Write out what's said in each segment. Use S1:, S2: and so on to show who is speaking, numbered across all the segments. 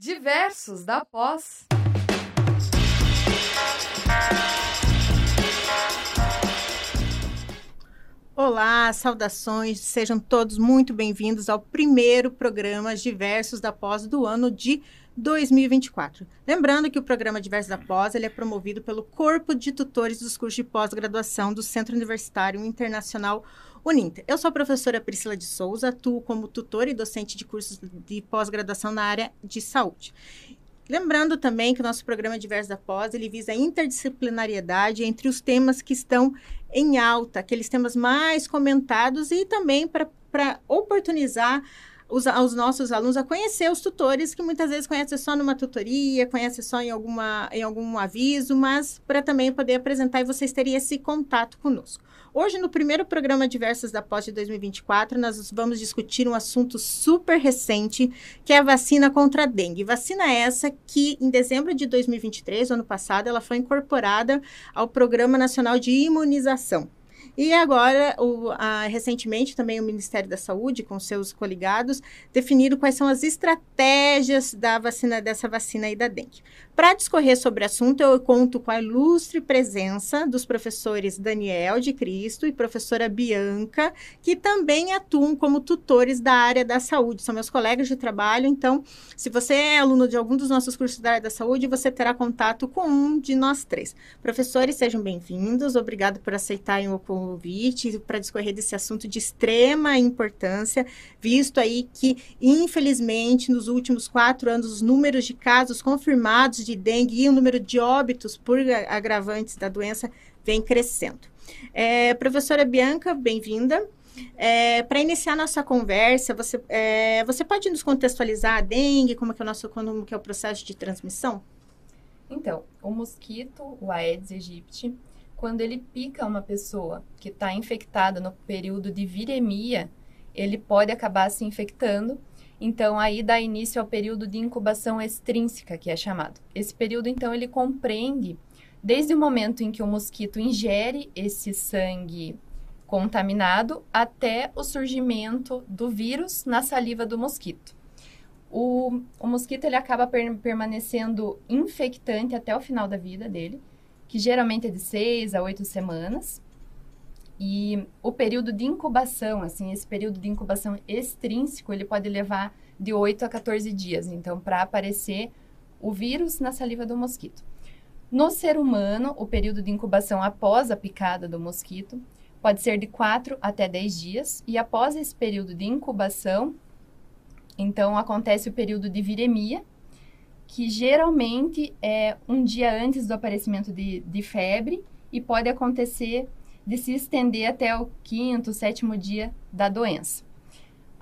S1: Diversos da Pós.
S2: Olá, saudações, sejam todos muito bem-vindos ao primeiro programa Diversos da Pós do ano de 2024. Lembrando que o programa Diversos da Pós ele é promovido pelo Corpo de Tutores dos Cursos de Pós-Graduação do Centro Universitário Internacional Uninter. Eu sou a professora Priscila de Souza, atuo como tutora e docente de cursos de pós-graduação na área de saúde. Lembrando também que o nosso programa Diversos da Pós, ele visa a interdisciplinariedade entre os temas que estão em alta, aqueles temas mais comentados e também para oportunizar os, os, nossos alunos a conhecer os tutores, que muitas vezes conhecem só numa tutoria, conhecem só em, alguma, em algum aviso, mas para também poder apresentar e vocês terem esse contato conosco. Hoje, no primeiro programa Diversas da Pós de 2024, nós vamos discutir um assunto super recente, que é a vacina contra a dengue. Vacina essa que, em dezembro de 2023, ano passado, ela foi incorporada ao Programa Nacional de Imunização. E agora, o, a, recentemente, também o Ministério da Saúde, com seus coligados, definiram quais são as estratégias da vacina, dessa vacina aí da dengue. Para discorrer sobre o assunto, eu conto com a ilustre presença dos professores Daniel de Cristo e professora Bianca, que também atuam como tutores da área da saúde. São meus colegas de trabalho, então, se você é aluno de algum dos nossos cursos da área da saúde, você terá contato com um de nós três. Professores, sejam bem-vindos. Obrigado por aceitarem o convite para discorrer desse assunto de extrema importância, visto aí que, infelizmente, nos últimos quatro anos, os números de casos confirmados de dengue e o número de óbitos por agravantes da doença vem crescendo. É, professora Bianca, bem-vinda. É, Para iniciar nossa conversa, você, é, você pode nos contextualizar a dengue, como que é o nosso como que é o processo de transmissão?
S3: Então, o mosquito, o Aedes aegypti, quando ele pica uma pessoa que está infectada no período de viremia, ele pode acabar se infectando. Então, aí dá início ao período de incubação extrínseca, que é chamado. Esse período, então, ele compreende desde o momento em que o mosquito ingere esse sangue contaminado até o surgimento do vírus na saliva do mosquito. O, o mosquito ele acaba per, permanecendo infectante até o final da vida dele que geralmente é de seis a oito semanas. E o período de incubação, assim, esse período de incubação extrínseco, ele pode levar de 8 a 14 dias, então, para aparecer o vírus na saliva do mosquito. No ser humano, o período de incubação após a picada do mosquito pode ser de 4 até 10 dias, e após esse período de incubação, então acontece o período de viremia, que geralmente é um dia antes do aparecimento de, de febre e pode acontecer de se estender até o quinto, sétimo dia da doença.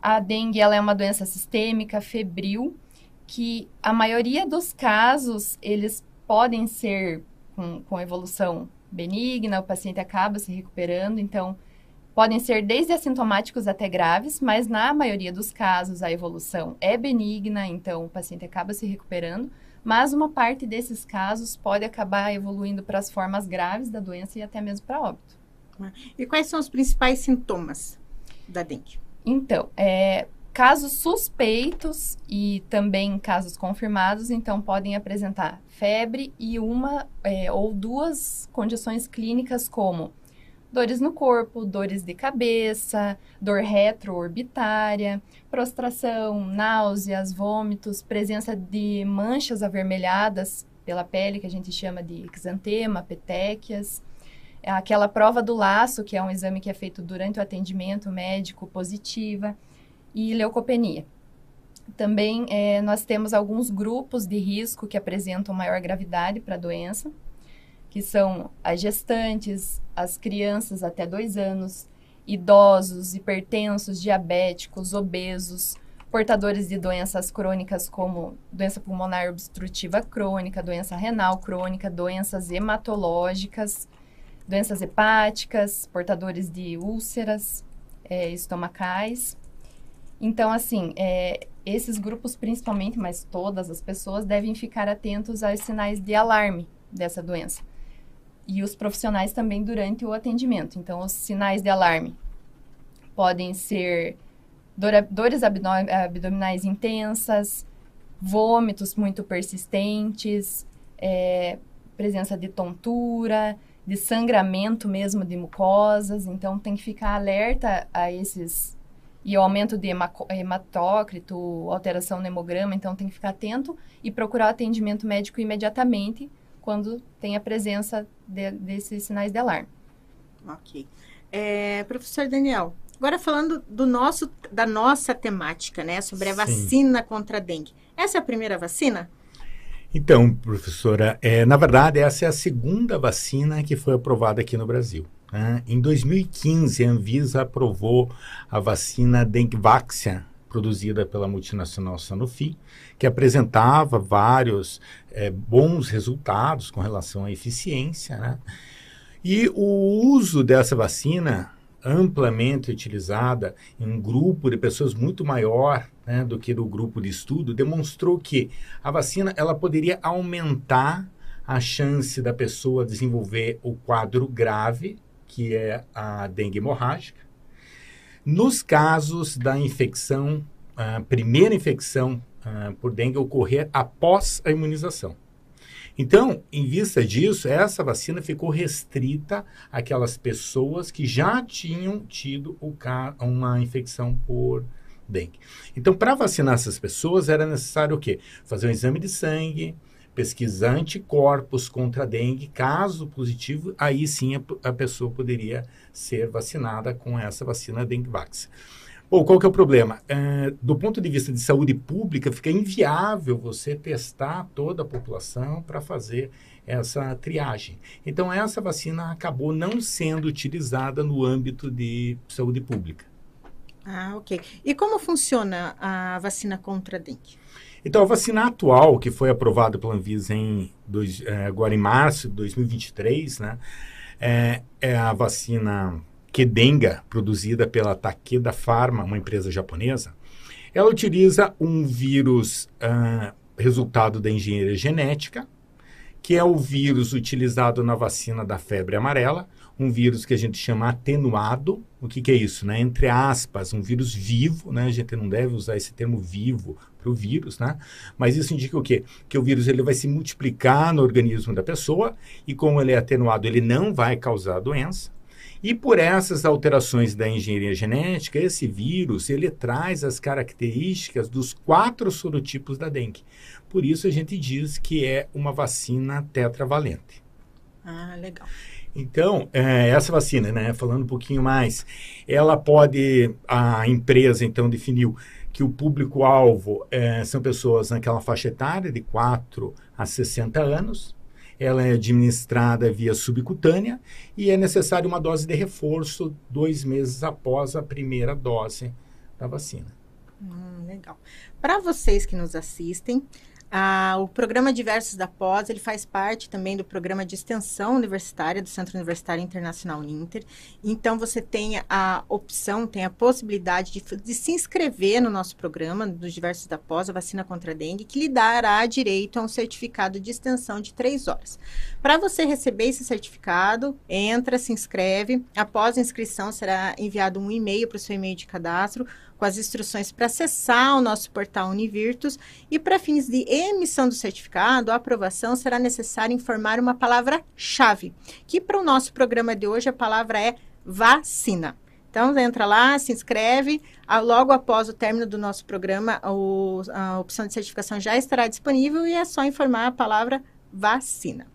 S3: A dengue ela é uma doença sistêmica, febril, que a maioria dos casos eles podem ser com, com evolução benigna, o paciente acaba se recuperando, então podem ser desde assintomáticos até graves, mas na maioria dos casos a evolução é benigna, então o paciente acaba se recuperando, mas uma parte desses casos pode acabar evoluindo para as formas graves da doença e até mesmo para óbito.
S2: E quais são os principais sintomas da dengue?
S3: Então, é, casos suspeitos e também casos confirmados, então podem apresentar febre e uma é, ou duas condições clínicas como dores no corpo, dores de cabeça, dor retroorbitária, prostração, náuseas, vômitos, presença de manchas avermelhadas pela pele, que a gente chama de exantema, petequias, aquela prova do laço, que é um exame que é feito durante o atendimento médico, positiva, e leucopenia. Também é, nós temos alguns grupos de risco que apresentam maior gravidade para a doença, que são as gestantes, as crianças até dois anos, idosos, hipertensos, diabéticos, obesos, portadores de doenças crônicas como doença pulmonar obstrutiva crônica, doença renal crônica, doenças hematológicas, doenças hepáticas, portadores de úlceras é, estomacais. Então, assim, é, esses grupos principalmente, mas todas as pessoas devem ficar atentos aos sinais de alarme dessa doença e os profissionais também durante o atendimento. Então, os sinais de alarme podem ser dor, dores abdominais intensas, vômitos muito persistentes, é, presença de tontura, de sangramento mesmo de mucosas. Então, tem que ficar alerta a esses. E o aumento de hematócrito, alteração no hemograma, então tem que ficar atento e procurar atendimento médico imediatamente quando tem a presença de, desses sinais de alarme.
S2: Ok. É, professor Daniel, agora falando do nosso, da nossa temática, né, sobre a Sim. vacina contra a dengue. Essa é a primeira vacina?
S4: Então, professora, é, na verdade, essa é a segunda vacina que foi aprovada aqui no Brasil. Né? Em 2015, a Anvisa aprovou a vacina Dengvaxia, produzida pela multinacional Sanofi, que apresentava vários é, bons resultados com relação à eficiência. Né? E o uso dessa vacina, amplamente utilizada em um grupo de pessoas muito maior né, do que do grupo de estudo, demonstrou que a vacina ela poderia aumentar a chance da pessoa desenvolver o quadro grave, que é a dengue hemorrágica. Nos casos da infecção, a primeira infecção por dengue ocorrer após a imunização. Então, em vista disso, essa vacina ficou restrita àquelas pessoas que já tinham tido uma infecção por dengue. Então, para vacinar essas pessoas, era necessário o quê? Fazer um exame de sangue, pesquisar anticorpos contra a dengue. Caso positivo, aí sim a, a pessoa poderia ser vacinada com essa vacina Dengvax. Bom, qual que é o problema? É, do ponto de vista de saúde pública, fica inviável você testar toda a população para fazer essa triagem. Então, essa vacina acabou não sendo utilizada no âmbito de saúde pública.
S2: Ah, ok. E como funciona a vacina contra a dengue?
S4: Então, a vacina atual, que foi aprovada pela Anvisa em dois, é, agora em março de 2023, né, é, é a vacina Kedenga, produzida pela Takeda Pharma, uma empresa japonesa, ela utiliza um vírus uh, resultado da engenharia genética, que é o vírus utilizado na vacina da febre amarela, um vírus que a gente chama atenuado. O que, que é isso? Né? Entre aspas, um vírus vivo, né? a gente não deve usar esse termo vivo para o vírus, né? mas isso indica o quê? Que o vírus ele vai se multiplicar no organismo da pessoa e como ele é atenuado, ele não vai causar doença. E por essas alterações da engenharia genética, esse vírus ele traz as características dos quatro sorotipos da dengue. Por isso a gente diz que é uma vacina tetravalente.
S2: Ah, legal.
S4: Então, é, essa vacina, né, falando um pouquinho mais, ela pode, a empresa então definiu que o público-alvo é, são pessoas naquela faixa etária de 4 a 60 anos, ela é administrada via subcutânea e é necessário uma dose de reforço dois meses após a primeira dose da vacina.
S2: Hum, legal. Para vocês que nos assistem, ah, o programa Diversos da Pós, ele faz parte também do programa de extensão universitária do Centro Universitário Internacional Inter. Então, você tem a opção, tem a possibilidade de, de se inscrever no nosso programa dos Diversos da Pós, a vacina contra a dengue, que lhe dará direito a um certificado de extensão de três horas. Para você receber esse certificado, entra, se inscreve. Após a inscrição, será enviado um e-mail para o seu e-mail de cadastro com as instruções para acessar o nosso portal Univirtus e para fins de emissão do certificado, a aprovação será necessário informar uma palavra-chave, que para o nosso programa de hoje a palavra é vacina. Então, entra lá, se inscreve. Logo após o término do nosso programa, a opção de certificação já estará disponível e é só informar a palavra vacina.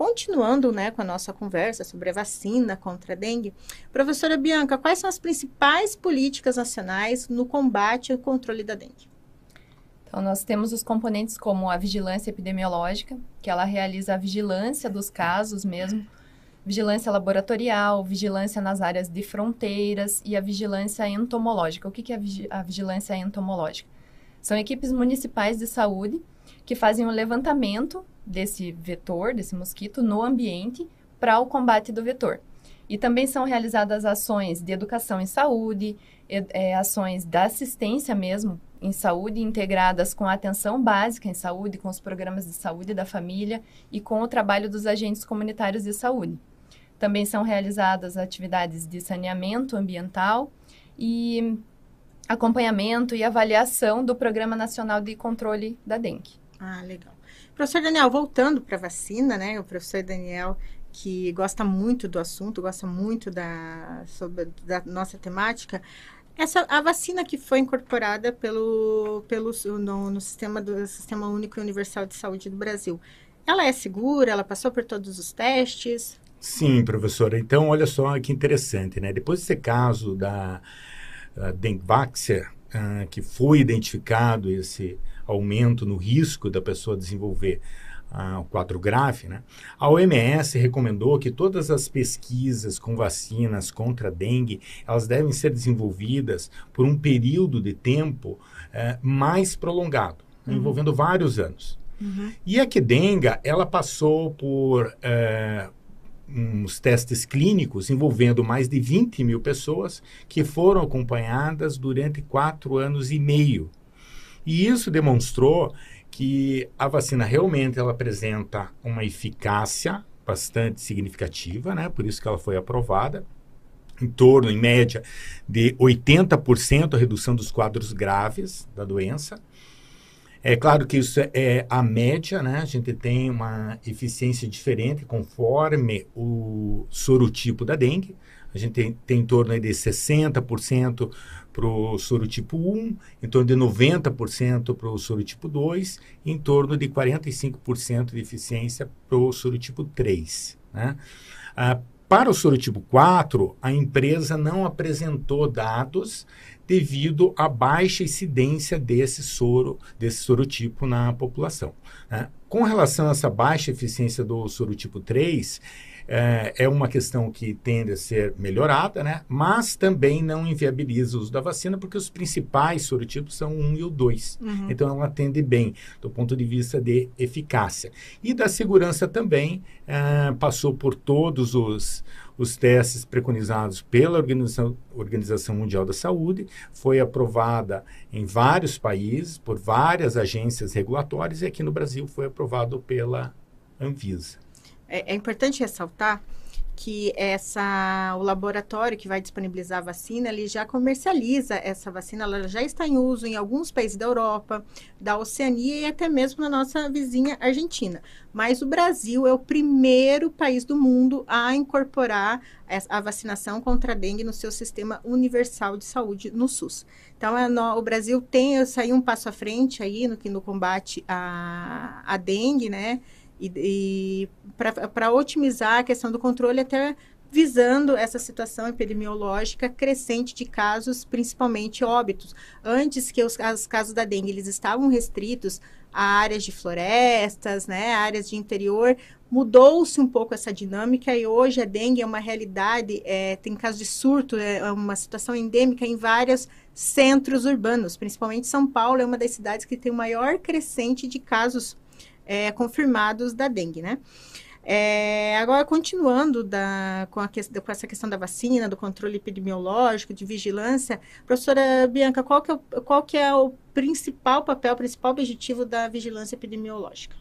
S2: Continuando né, com a nossa conversa sobre a vacina contra a dengue, professora Bianca, quais são as principais políticas nacionais no combate e controle da dengue?
S3: Então, nós temos os componentes como a vigilância epidemiológica, que ela realiza a vigilância dos casos mesmo, vigilância laboratorial, vigilância nas áreas de fronteiras e a vigilância entomológica. O que é a vigilância entomológica? São equipes municipais de saúde que fazem o levantamento desse vetor, desse mosquito, no ambiente para o combate do vetor. E também são realizadas ações de educação em saúde, é, ações da assistência mesmo em saúde, integradas com a atenção básica em saúde, com os programas de saúde da família e com o trabalho dos agentes comunitários de saúde. Também são realizadas atividades de saneamento ambiental e acompanhamento e avaliação do Programa Nacional de Controle da Dengue.
S2: Ah, legal. Professor Daniel, voltando para a vacina, né? O professor Daniel, que gosta muito do assunto, gosta muito da, sobre, da nossa temática. Essa, a vacina que foi incorporada pelo, pelo, no, no sistema do Sistema Único e Universal de Saúde do Brasil, ela é segura? Ela passou por todos os testes?
S4: Sim, professora. Então, olha só que interessante, né? Depois desse caso da uh, Dengvaxia, uh, que foi identificado esse aumento no risco da pessoa desenvolver uh, o quadro grave, né? A OMS recomendou que todas as pesquisas com vacinas contra a dengue, elas devem ser desenvolvidas por um período de tempo uh, mais prolongado, uhum. envolvendo vários anos. Uhum. E a Kedenga, ela passou por uh, uns testes clínicos envolvendo mais de 20 mil pessoas que foram acompanhadas durante quatro anos e meio. E isso demonstrou que a vacina realmente ela apresenta uma eficácia bastante significativa, né? Por isso que ela foi aprovada em torno, em média, de 80% a redução dos quadros graves da doença. É claro que isso é a média, né? A gente tem uma eficiência diferente conforme o sorotipo da dengue. A gente tem, tem em torno de 60% para o sorotipo 1, em torno de 90% para o sorotipo 2, em torno de 45% de eficiência para o sorotipo 3. Né? Ah, para o sorotipo 4, a empresa não apresentou dados devido à baixa incidência desse soro, desse sorotipo na população. Né? Com relação a essa baixa eficiência do sorotipo 3, é, é uma questão que tende a ser melhorada, né? mas também não inviabiliza o uso da vacina, porque os principais sorotipos são o 1 e o 2. Uhum. Então, ela atende bem do ponto de vista de eficácia. E da segurança também, é, passou por todos os, os testes preconizados pela Organização, Organização Mundial da Saúde, foi aprovada em vários países, por várias agências regulatórias, e aqui no Brasil foi aprovado pela Anvisa.
S2: É, é importante ressaltar que essa, o laboratório que vai disponibilizar a vacina, ele já comercializa essa vacina, ela já está em uso em alguns países da Europa, da Oceania e até mesmo na nossa vizinha Argentina. Mas o Brasil é o primeiro país do mundo a incorporar a vacinação contra a dengue no seu sistema universal de saúde no SUS. Então, é no, o Brasil tem saiu um passo à frente aí no, no combate à, à dengue, né? E, e para otimizar a questão do controle, até visando essa situação epidemiológica crescente de casos, principalmente óbitos. Antes que os, os casos da dengue eles estavam restritos a áreas de florestas, né, áreas de interior, mudou-se um pouco essa dinâmica e hoje a dengue é uma realidade, é, tem casos de surto, é uma situação endêmica em vários centros urbanos, principalmente São Paulo é uma das cidades que tem o maior crescente de casos é, confirmados da dengue, né? É, agora, continuando da, com, com, essa questão da vacina, do controle epidemiológico, de vigilância, professora Bianca, qual que, é o, qual que é o principal papel, o principal objetivo da vigilância epidemiológica?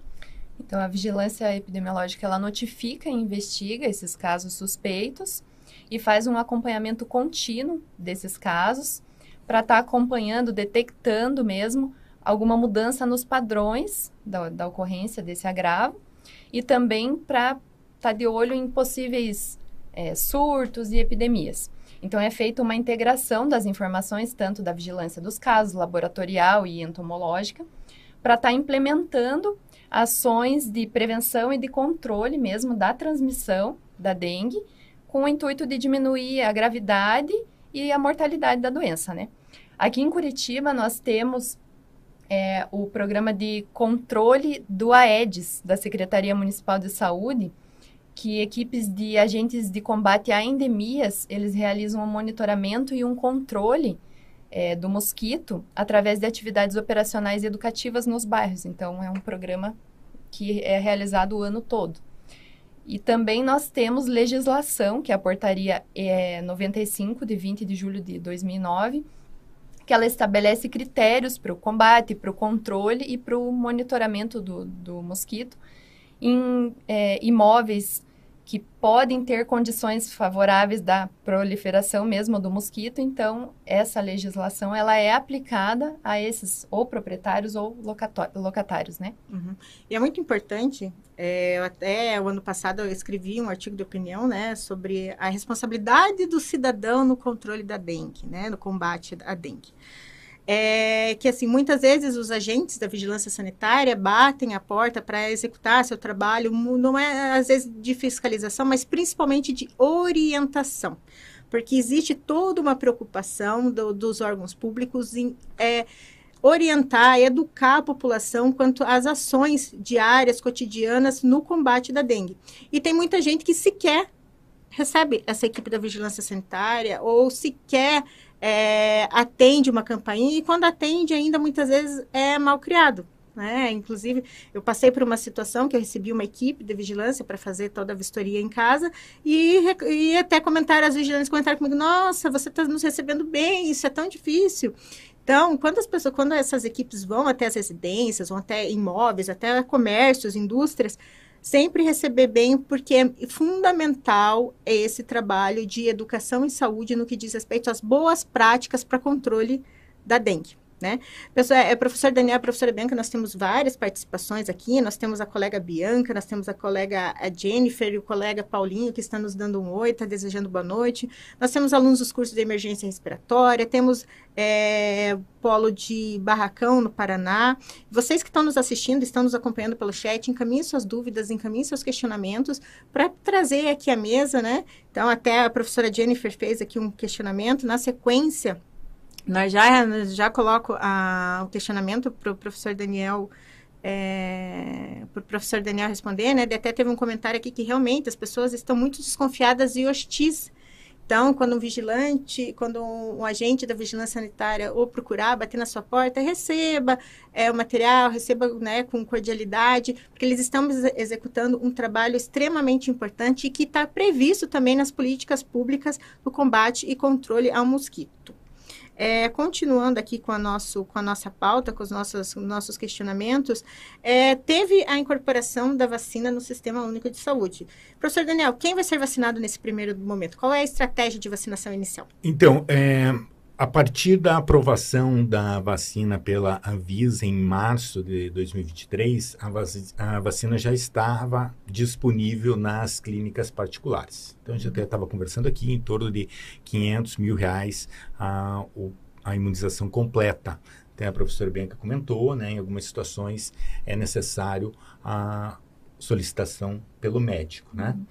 S3: Então, a vigilância epidemiológica, ela notifica e investiga esses casos suspeitos e faz um acompanhamento contínuo desses casos para estar tá acompanhando, detectando mesmo alguma mudança nos padrões da, da ocorrência desse agravo e também para estar tá de olho em possíveis é, surtos e epidemias. Então, é feita uma integração das informações, tanto da vigilância dos casos, laboratorial e entomológica, para estar tá implementando ações de prevenção e de controle mesmo da transmissão da dengue, com o intuito de diminuir a gravidade e a mortalidade da doença, né? Aqui em Curitiba, nós temos é, o programa de controle do AEDES, da Secretaria Municipal de Saúde, que equipes de agentes de combate a endemias, eles realizam um monitoramento e um controle é, do mosquito através de atividades operacionais e educativas nos bairros. Então, é um programa que é realizado o ano todo. E também nós temos legislação, que é a portaria é, 95, de 20 de julho de 2009, que ela estabelece critérios para o combate, para o controle e para o monitoramento do, do mosquito em é, imóveis que podem ter condições favoráveis da proliferação mesmo do mosquito. Então, essa legislação ela é aplicada a esses ou proprietários ou locatários, né?
S2: Uhum. E é muito importante. É, até o ano passado eu escrevi um artigo de opinião, né, sobre a responsabilidade do cidadão no controle da dengue, né, no combate à dengue é que assim muitas vezes os agentes da vigilância sanitária batem a porta para executar seu trabalho, não é às vezes de fiscalização, mas principalmente de orientação, porque existe toda uma preocupação do, dos órgãos públicos em é, orientar, educar a população quanto às ações diárias, cotidianas no combate da dengue. E tem muita gente que sequer recebe essa equipe da vigilância sanitária ou sequer é, atende uma campainha e quando atende ainda muitas vezes é mal criado. Né? Inclusive, eu passei por uma situação que eu recebi uma equipe de vigilância para fazer toda a vistoria em casa e, e até comentaram, as vigilantes comentaram comigo, nossa, você está nos recebendo bem, isso é tão difícil. Então, quando as pessoas, quando essas equipes vão até as residências, vão até imóveis, até comércios, indústrias, sempre receber bem, porque é fundamental esse trabalho de educação e saúde no que diz respeito às boas práticas para controle da dengue. Né? Pessoal, é, professor Daniel, a professora Bianca, nós temos várias participações aqui, nós temos a colega Bianca, nós temos a colega Jennifer e o colega Paulinho, que está nos dando um oi, está desejando boa noite. Nós temos alunos dos cursos de emergência respiratória, temos é, polo de Barracão, no Paraná. Vocês que estão nos assistindo, estão nos acompanhando pelo chat, encaminhem suas dúvidas, encaminhem seus questionamentos para trazer aqui à mesa, né? Então, até a professora Jennifer fez aqui um questionamento. Na sequência, nós já, já coloco a, o questionamento para o professor Daniel é, para o professor Daniel responder, né? Até teve um comentário aqui que realmente as pessoas estão muito desconfiadas e hostis. Então, quando um vigilante, quando um, um, agente da vigilância sanitária ou procurar bater na sua porta, receba é, o material, receba né, com cordialidade, porque eles estão executando um trabalho extremamente importante e que está previsto também nas políticas públicas do combate e controle ao mosquito. É, continuando aqui com a, nosso, com a nossa pauta, com os nossos, nossos questionamentos, é, teve a incorporação da vacina no Sistema Único de Saúde. Professor Daniel, quem vai ser vacinado nesse primeiro momento? Qual é a estratégia de vacinação inicial?
S4: Então, é, a partir da aprovação da vacina pela Avisa em março de 2023, a, vac a vacina já estava disponível nas clínicas particulares. Então, a gente até estava conversando aqui em torno de 500 mil reais a, a imunização completa. Até a professora Bianca comentou, né, em algumas situações é necessário a solicitação pelo médico, né? Uhum.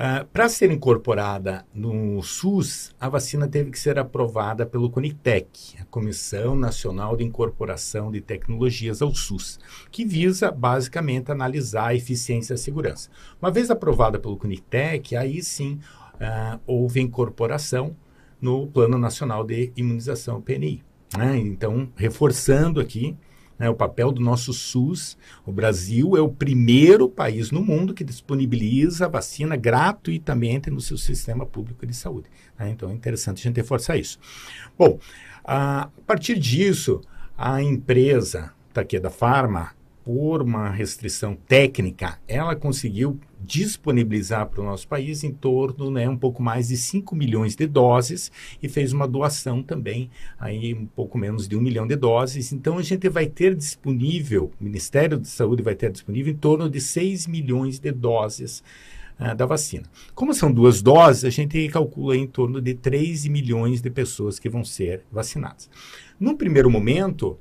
S4: Uh, Para ser incorporada no SUS, a vacina teve que ser aprovada pelo CONITEC, a Comissão Nacional de Incorporação de Tecnologias ao SUS, que visa basicamente analisar a eficiência e a segurança. Uma vez aprovada pelo CONITEC, aí sim uh, houve incorporação no Plano Nacional de Imunização PNI. Né? Então, reforçando aqui né, o papel do nosso SUS. O Brasil é o primeiro país no mundo que disponibiliza vacina gratuitamente no seu sistema público de saúde. Né? Então é interessante a gente reforçar isso. Bom, a partir disso, a empresa Takeda Pharma por uma restrição técnica, ela conseguiu disponibilizar para o nosso país em torno, né, um pouco mais de 5 milhões de doses e fez uma doação também, aí um pouco menos de um milhão de doses. Então, a gente vai ter disponível, o Ministério da Saúde vai ter disponível em torno de 6 milhões de doses uh, da vacina. Como são duas doses, a gente calcula em torno de 3 milhões de pessoas que vão ser vacinadas. Num primeiro momento,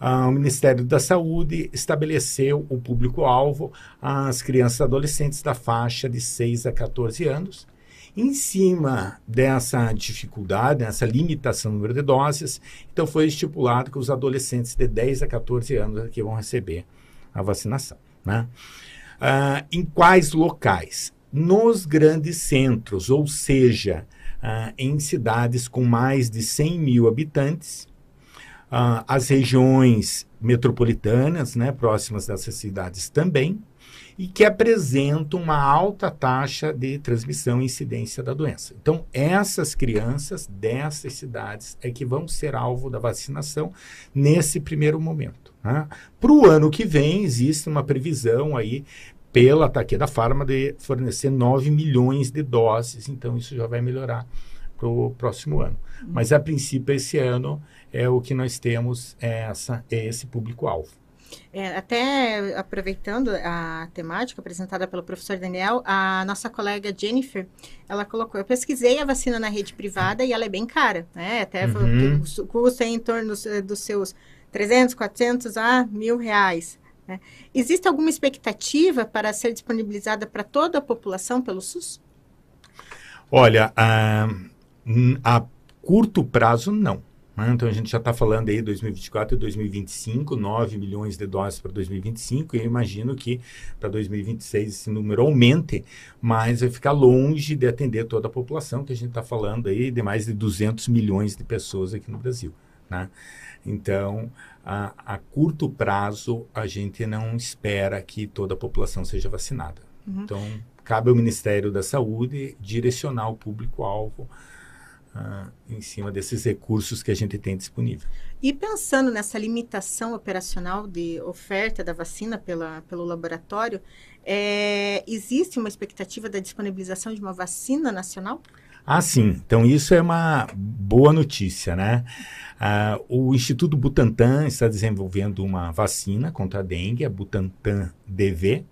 S4: ah, o Ministério da Saúde estabeleceu o público-alvo as crianças e adolescentes da faixa de 6 a 14 anos. Em cima dessa dificuldade, dessa limitação no número de doses, então foi estipulado que os adolescentes de 10 a 14 anos aqui vão receber a vacinação. Né? Ah, em quais locais? Nos grandes centros, ou seja, ah, em cidades com mais de 100 mil habitantes, ah, as regiões metropolitanas, né, próximas dessas cidades também, e que apresentam uma alta taxa de transmissão e incidência da doença. Então, essas crianças dessas cidades é que vão ser alvo da vacinação nesse primeiro momento. Né? Para o ano que vem, existe uma previsão aí pela Takeda Pharma de fornecer 9 milhões de doses, então isso já vai melhorar para o próximo ano. Mas a princípio esse ano é o que nós temos é essa é esse público-alvo.
S2: É, até aproveitando a temática apresentada pelo professor Daniel, a nossa colega Jennifer, ela colocou, eu pesquisei a vacina na rede privada e ela é bem cara, né? Até uhum. o custo é em torno dos seus 300, 400 a mil reais. Né? Existe alguma expectativa para ser disponibilizada para toda a população pelo SUS?
S4: Olha, a, a curto prazo, não. Né? Então a gente já está falando aí 2024 e 2025, 9 milhões de doses para 2025, e eu imagino que para 2026 esse número aumente, mas vai ficar longe de atender toda a população, que a gente está falando aí de mais de 200 milhões de pessoas aqui no Brasil. Né? Então, a, a, curto prazo, a gente não espera que toda a população seja vacinada. Uhum. Então, cabe ao Ministério da Saúde direcionar o público-alvo uh, em cima desses recursos que a gente tem disponível.
S2: E pensando nessa limitação operacional de oferta da vacina pela, pelo laboratório, é, existe uma expectativa da disponibilização de uma vacina nacional?
S4: Ah, sim. Então, isso é uma boa notícia, né? Uh, o Instituto Butantan está desenvolvendo uma vacina contra a dengue, a Butantan DV.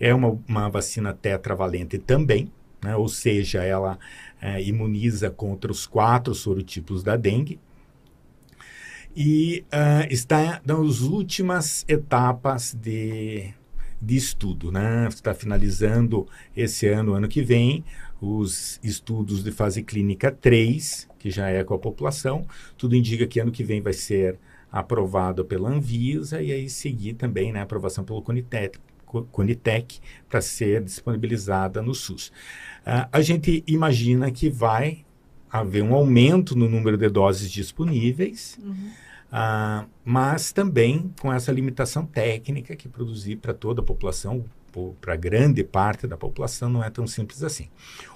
S4: É uma, uma vacina tetravalente também, né? ou seja, ela uh, imuniza contra os quatro sorotipos da dengue. E uh, está nas últimas etapas de, de estudo, né? Está finalizando esse ano, ano que vem, os estudos de fase clínica 3, que já é com a população. Tudo indica que ano que vem vai ser aprovado pela Anvisa e aí seguir também né, a aprovação pelo Conitec, Conitec para ser disponibilizada no SUS. Uh, a gente imagina que vai haver um aumento no número de doses disponíveis, uhum. uh, mas também com essa limitação técnica que produzir para toda a população para grande parte da população não é tão simples assim.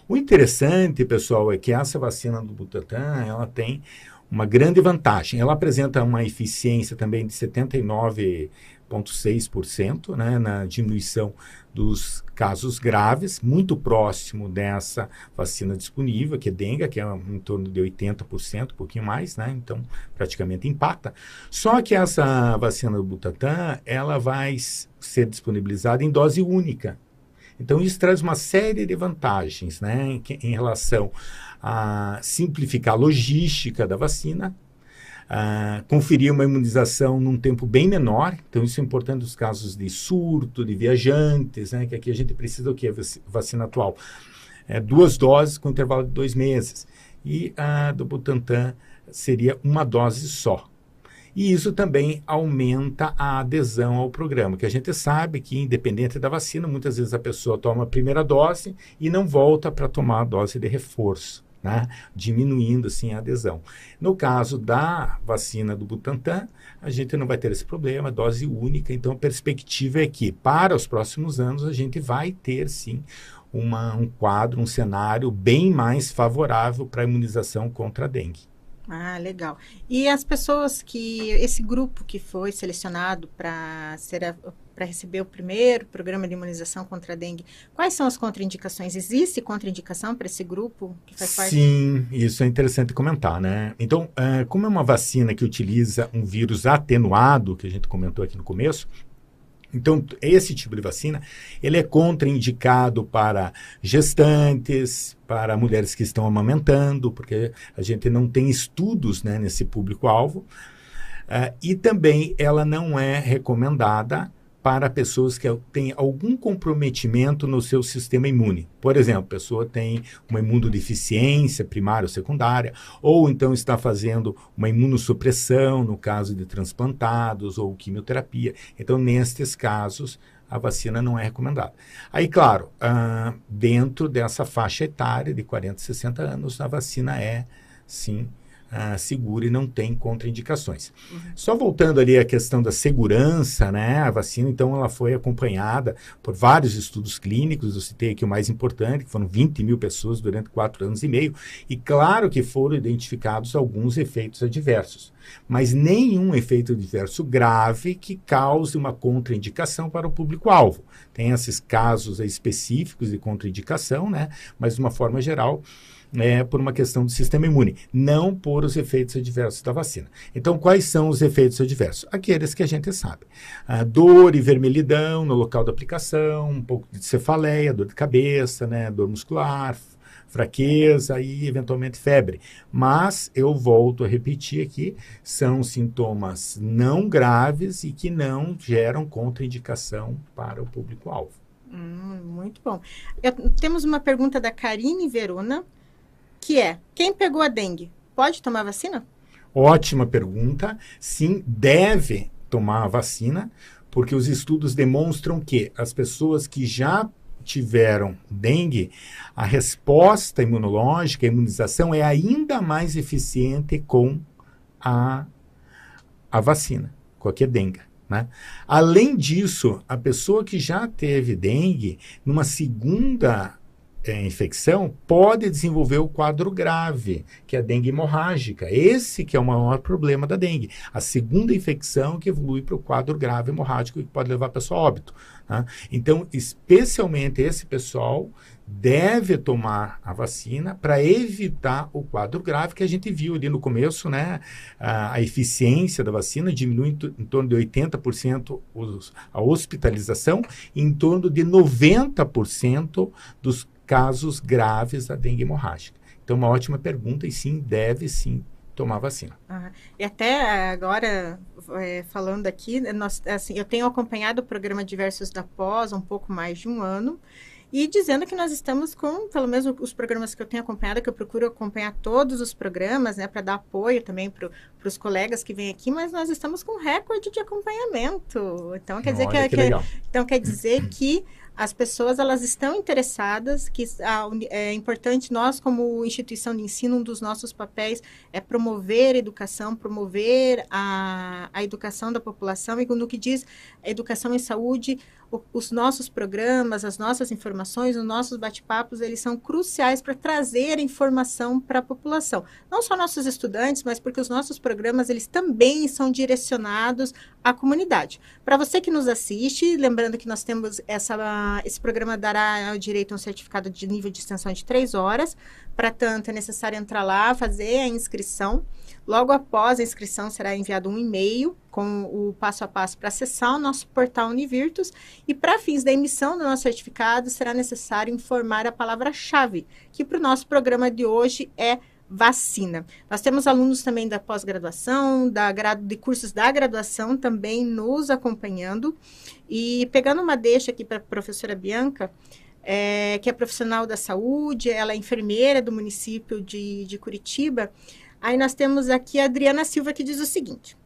S4: O interessante, pessoal, é que essa vacina do Butantan, ela tem uma grande vantagem. Ela apresenta uma eficiência também de 79 0,6% né, na diminuição dos casos graves, muito próximo dessa vacina disponível, que é dengue, que é em torno de 80%, um pouquinho mais, né? Então, praticamente empata. Só que essa vacina do Butantan, ela vai ser disponibilizada em dose única. Então, isso traz uma série de vantagens, né, em, relação a simplificar a logística da vacina, uh, conferir uma imunização num tempo bem menor. Então, isso é importante nos casos de surto, de viajantes, né? Que aqui a gente precisa o que? Vacina atual. É, duas doses com intervalo de dois meses. E a do Butantan seria uma dose só. E isso também aumenta a adesão ao programa, que a gente sabe que, independente da vacina, muitas vezes a pessoa toma a primeira dose e não volta para tomar a dose de reforço né? diminuindo assim a adesão. No caso da vacina do Butantan, a gente não vai ter esse problema, dose única, então a perspectiva é que para os próximos anos a gente vai ter sim uma, um quadro, um cenário bem mais favorável para a imunização contra a dengue.
S2: Ah, legal. E as pessoas que. Esse grupo que foi selecionado para ser para receber o primeiro programa de imunização contra a dengue, quais são as contraindicações? Existe contraindicação para esse grupo que faz parte?
S4: Sim, isso é interessante comentar, né? Então, é, como é uma vacina que utiliza um vírus atenuado, que a gente comentou aqui no começo, então, esse tipo de vacina, ele é contraindicado para gestantes, para mulheres que estão amamentando, porque a gente não tem estudos né, nesse público-alvo. Uh, e também ela não é recomendada para pessoas que têm algum comprometimento no seu sistema imune. Por exemplo, a pessoa tem uma imunodeficiência primária ou secundária, ou então está fazendo uma imunossupressão no caso de transplantados ou quimioterapia. Então, nestes casos, a vacina não é recomendada. Aí, claro, ah, dentro dessa faixa etária de 40, 60 anos, a vacina é, sim, segura e não tem contraindicações. Uhum. Só voltando ali à questão da segurança, né? A vacina, então, ela foi acompanhada por vários estudos clínicos, eu citei aqui o mais importante, que foram 20 mil pessoas durante quatro anos e meio, e claro que foram identificados alguns efeitos adversos, mas nenhum efeito adverso grave que cause uma contraindicação para o público-alvo. Tem esses casos específicos de contraindicação, né? Mas de uma forma geral, é, por uma questão do sistema imune, não por os efeitos adversos da vacina. Então, quais são os efeitos adversos? Aqueles que a gente sabe. A dor e vermelhidão no local da aplicação, um pouco de cefaleia, dor de cabeça, né, dor muscular, fraqueza e eventualmente febre. Mas eu volto a repetir aqui, são sintomas não graves e que não geram contraindicação para o público-alvo.
S2: Hum, muito bom. Eu, temos uma pergunta da Karine Verona que é: quem pegou a dengue pode tomar vacina?
S4: Ótima pergunta. Sim, deve tomar a vacina, porque os estudos demonstram que as pessoas que já tiveram dengue, a resposta imunológica, a imunização é ainda mais eficiente com a, a vacina, com a que é dengue. Né? Além disso, a pessoa que já teve dengue, numa segunda é, infecção pode desenvolver o quadro grave, que é a dengue hemorrágica. Esse que é o maior problema da dengue. A segunda infecção que evolui para o quadro grave hemorrágico, que pode levar a pessoa a óbito. Né? Então, especialmente esse pessoal deve tomar a vacina para evitar o quadro grave que a gente viu ali no começo, né? A, a eficiência da vacina diminui em, em torno de 80% os, a hospitalização, em torno de 90% dos casos graves da dengue hemorrágica. Então, uma ótima pergunta e sim, deve sim tomar vacina.
S2: Uhum. E até agora, é, falando aqui, nós, assim, eu tenho acompanhado o programa Diversos da Pós há um pouco mais de um ano, e dizendo que nós estamos com, pelo menos os programas que eu tenho acompanhado, que eu procuro acompanhar todos os programas, né, para dar apoio também para os colegas que vêm aqui, mas nós estamos com recorde de acompanhamento. Então quer dizer que, que, que então quer dizer que as pessoas elas estão interessadas, que é importante nós como instituição de ensino um dos nossos papéis é promover a educação, promover a, a educação da população e no que diz educação em saúde os nossos programas, as nossas informações, os nossos bate-papos, eles são cruciais para trazer informação para a população. Não só nossos estudantes, mas porque os nossos programas, eles também são direcionados à comunidade. Para você que nos assiste, lembrando que nós temos essa, esse programa dará o direito a um certificado de nível de extensão de três horas. Para tanto, é necessário entrar lá, fazer a inscrição. Logo após a inscrição, será enviado um e-mail com o passo a passo para acessar o nosso portal Univirtus. E para fins da emissão do nosso certificado, será necessário informar a palavra-chave, que para o nosso programa de hoje é vacina. Nós temos alunos também da pós-graduação, da de cursos da graduação também nos acompanhando. E pegando uma deixa aqui para a professora Bianca, é, que é profissional da saúde, ela é enfermeira do município de, de Curitiba. Aí nós temos aqui a Adriana Silva que diz o seguinte: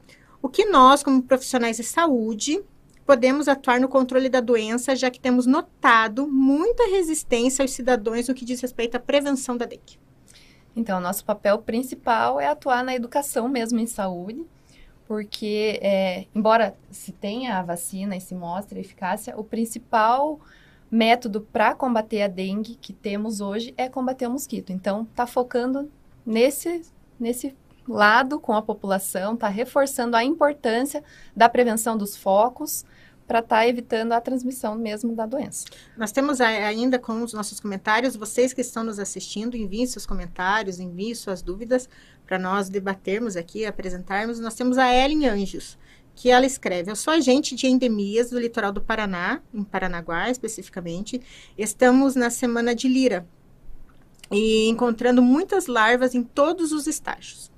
S2: o que nós, como profissionais de saúde, podemos atuar no controle da doença, já que temos notado muita resistência aos cidadãos no que diz respeito à prevenção da dengue.
S3: Então, nosso papel principal é atuar na educação mesmo em saúde, porque, é, embora se tenha a vacina e se mostre a eficácia, o principal método para combater a dengue que temos hoje é combater o mosquito. Então, está focando nesse nesse lado com a população, está reforçando a importância da prevenção dos focos para estar tá evitando a transmissão mesmo da doença.
S2: Nós temos ainda com os nossos comentários, vocês que estão nos assistindo, enviem seus comentários, enviem suas dúvidas para nós debatermos aqui, apresentarmos. Nós temos a Ellen Anjos, que ela escreve: Eu sou agente de endemias do litoral do Paraná, em Paranaguá especificamente. Estamos na semana de Lira, e encontrando muitas larvas em todos os estágios.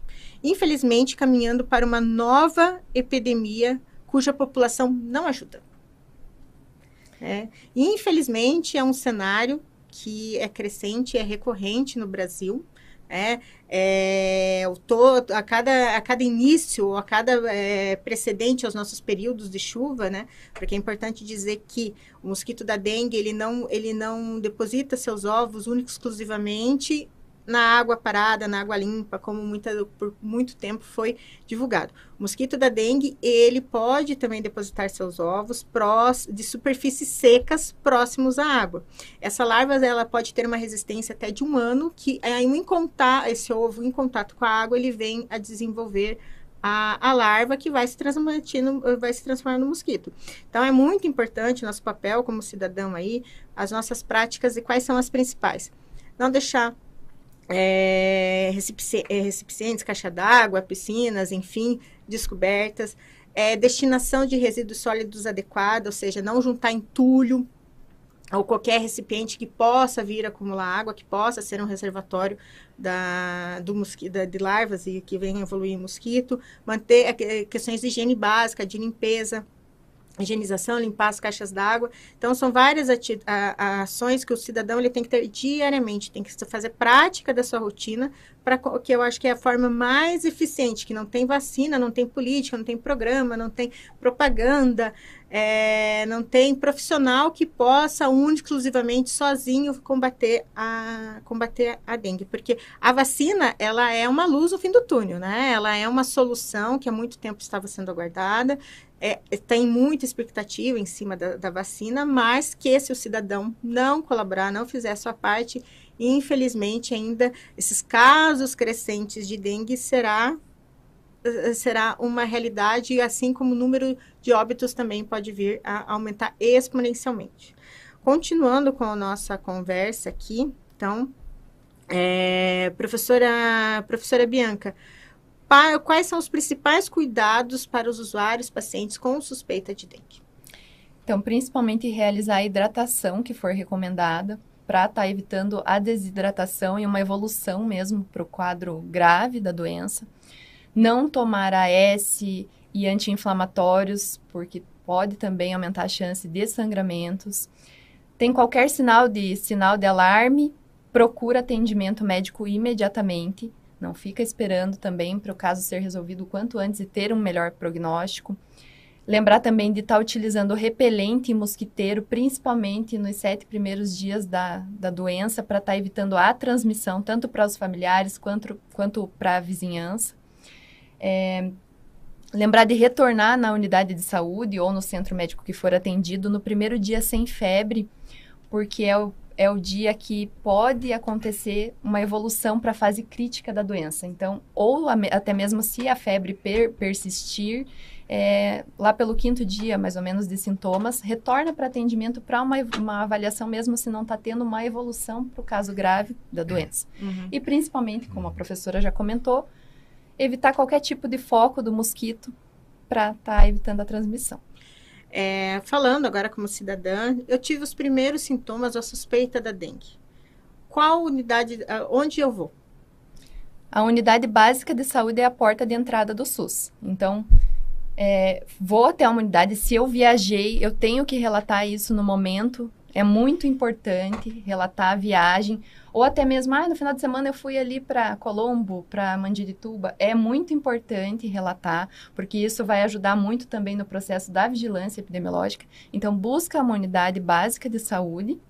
S2: Infelizmente, caminhando para uma nova epidemia cuja população não ajuda. É. Infelizmente, é um cenário que é crescente, é recorrente no Brasil. É, é, todo, a, cada, a cada início, a cada é, precedente aos nossos períodos de chuva, né? Porque é importante dizer que o mosquito da dengue, ele não, ele não deposita seus ovos único exclusivamente na água parada, na água limpa, como muita, por muito tempo foi divulgado. O mosquito da dengue, ele pode também depositar seus ovos prós, de superfícies secas próximos à água. Essa larva, ela pode ter uma resistência até de um ano, que aí, em contato, esse ovo em contato com a água, ele vem a desenvolver a, a, larva que vai se, no, vai se transformar no mosquito. Então, é muito importante nosso papel como cidadão aí, as nossas práticas e quais são as principais. Não deixar é, é, recipientes, caixa d'água, piscinas, enfim, descobertas. É, destinação de resíduos sólidos adequada, ou seja, não juntar entulho ou qualquer recipiente que possa vir acumular água, que possa ser um reservatório da, do mosquito, de larvas e que venha evoluir mosquito. Manter é, questões de higiene básica, de limpeza, higienização, limpar as caixas d'água. Então, são várias a, ações que o cidadão ele tem que ter diariamente, tem que fazer prática da sua rotina, para que eu acho que é a forma mais eficiente, que não tem vacina, não tem política, não tem programa, não tem propaganda, é, não tem profissional que possa único, exclusivamente, sozinho combater a, combater a dengue. Porque a vacina, ela é uma luz no fim do túnel, né? Ela é uma solução que há muito tempo estava sendo aguardada, é, tem muita expectativa em cima da, da, vacina, mas que se o cidadão não colaborar, não fizer a sua parte, infelizmente ainda esses casos crescentes de dengue será será uma realidade, assim como o número de óbitos também pode vir a aumentar exponencialmente. Continuando com a nossa conversa aqui, então, é, professora, professora Bianca, quais são os principais cuidados para os usuários pacientes com suspeita de dengue?
S3: Então, principalmente realizar a hidratação que for recomendada para estar tá evitando a desidratação e uma evolução mesmo para o quadro grave da doença. Não tomar AS e anti-inflamatórios, porque pode também aumentar a chance de sangramentos. Tem qualquer sinal de sinal de alarme, procura atendimento médico imediatamente não fica esperando também para o caso ser resolvido o quanto antes e ter um melhor prognóstico. Lembrar também de estar tá utilizando repelente e mosquiteiro, principalmente nos sete primeiros dias da, da doença, para estar tá evitando a transmissão, tanto para os familiares quanto, quanto para a vizinhança. É, lembrar de retornar na unidade de saúde ou no centro médico que for atendido no primeiro dia sem febre, porque é o é o dia que pode acontecer uma evolução para a fase crítica da doença. Então, ou até mesmo se a febre per persistir, é, lá pelo quinto dia, mais ou menos, de sintomas, retorna para atendimento para uma, uma, avaliação, mesmo se não está tendo uma evolução para o caso grave da doença. Uhum. E principalmente, como a professora já comentou, evitar qualquer tipo de foco do mosquito para estar tá evitando a transmissão.
S2: É, falando agora como cidadã, eu tive os primeiros sintomas, a suspeita da dengue. Qual unidade, onde eu vou?
S3: A unidade básica de saúde é a porta de entrada do SUS. Então, é, vou até a unidade. Se eu viajei, eu tenho que relatar isso no momento. É muito importante relatar a viagem. Ou até mesmo, ah, no final de semana eu fui ali para Colombo, para Mandirituba. É muito importante relatar, porque isso vai ajudar muito também no processo da vigilância epidemiológica. Então, busca uma unidade básica de saúde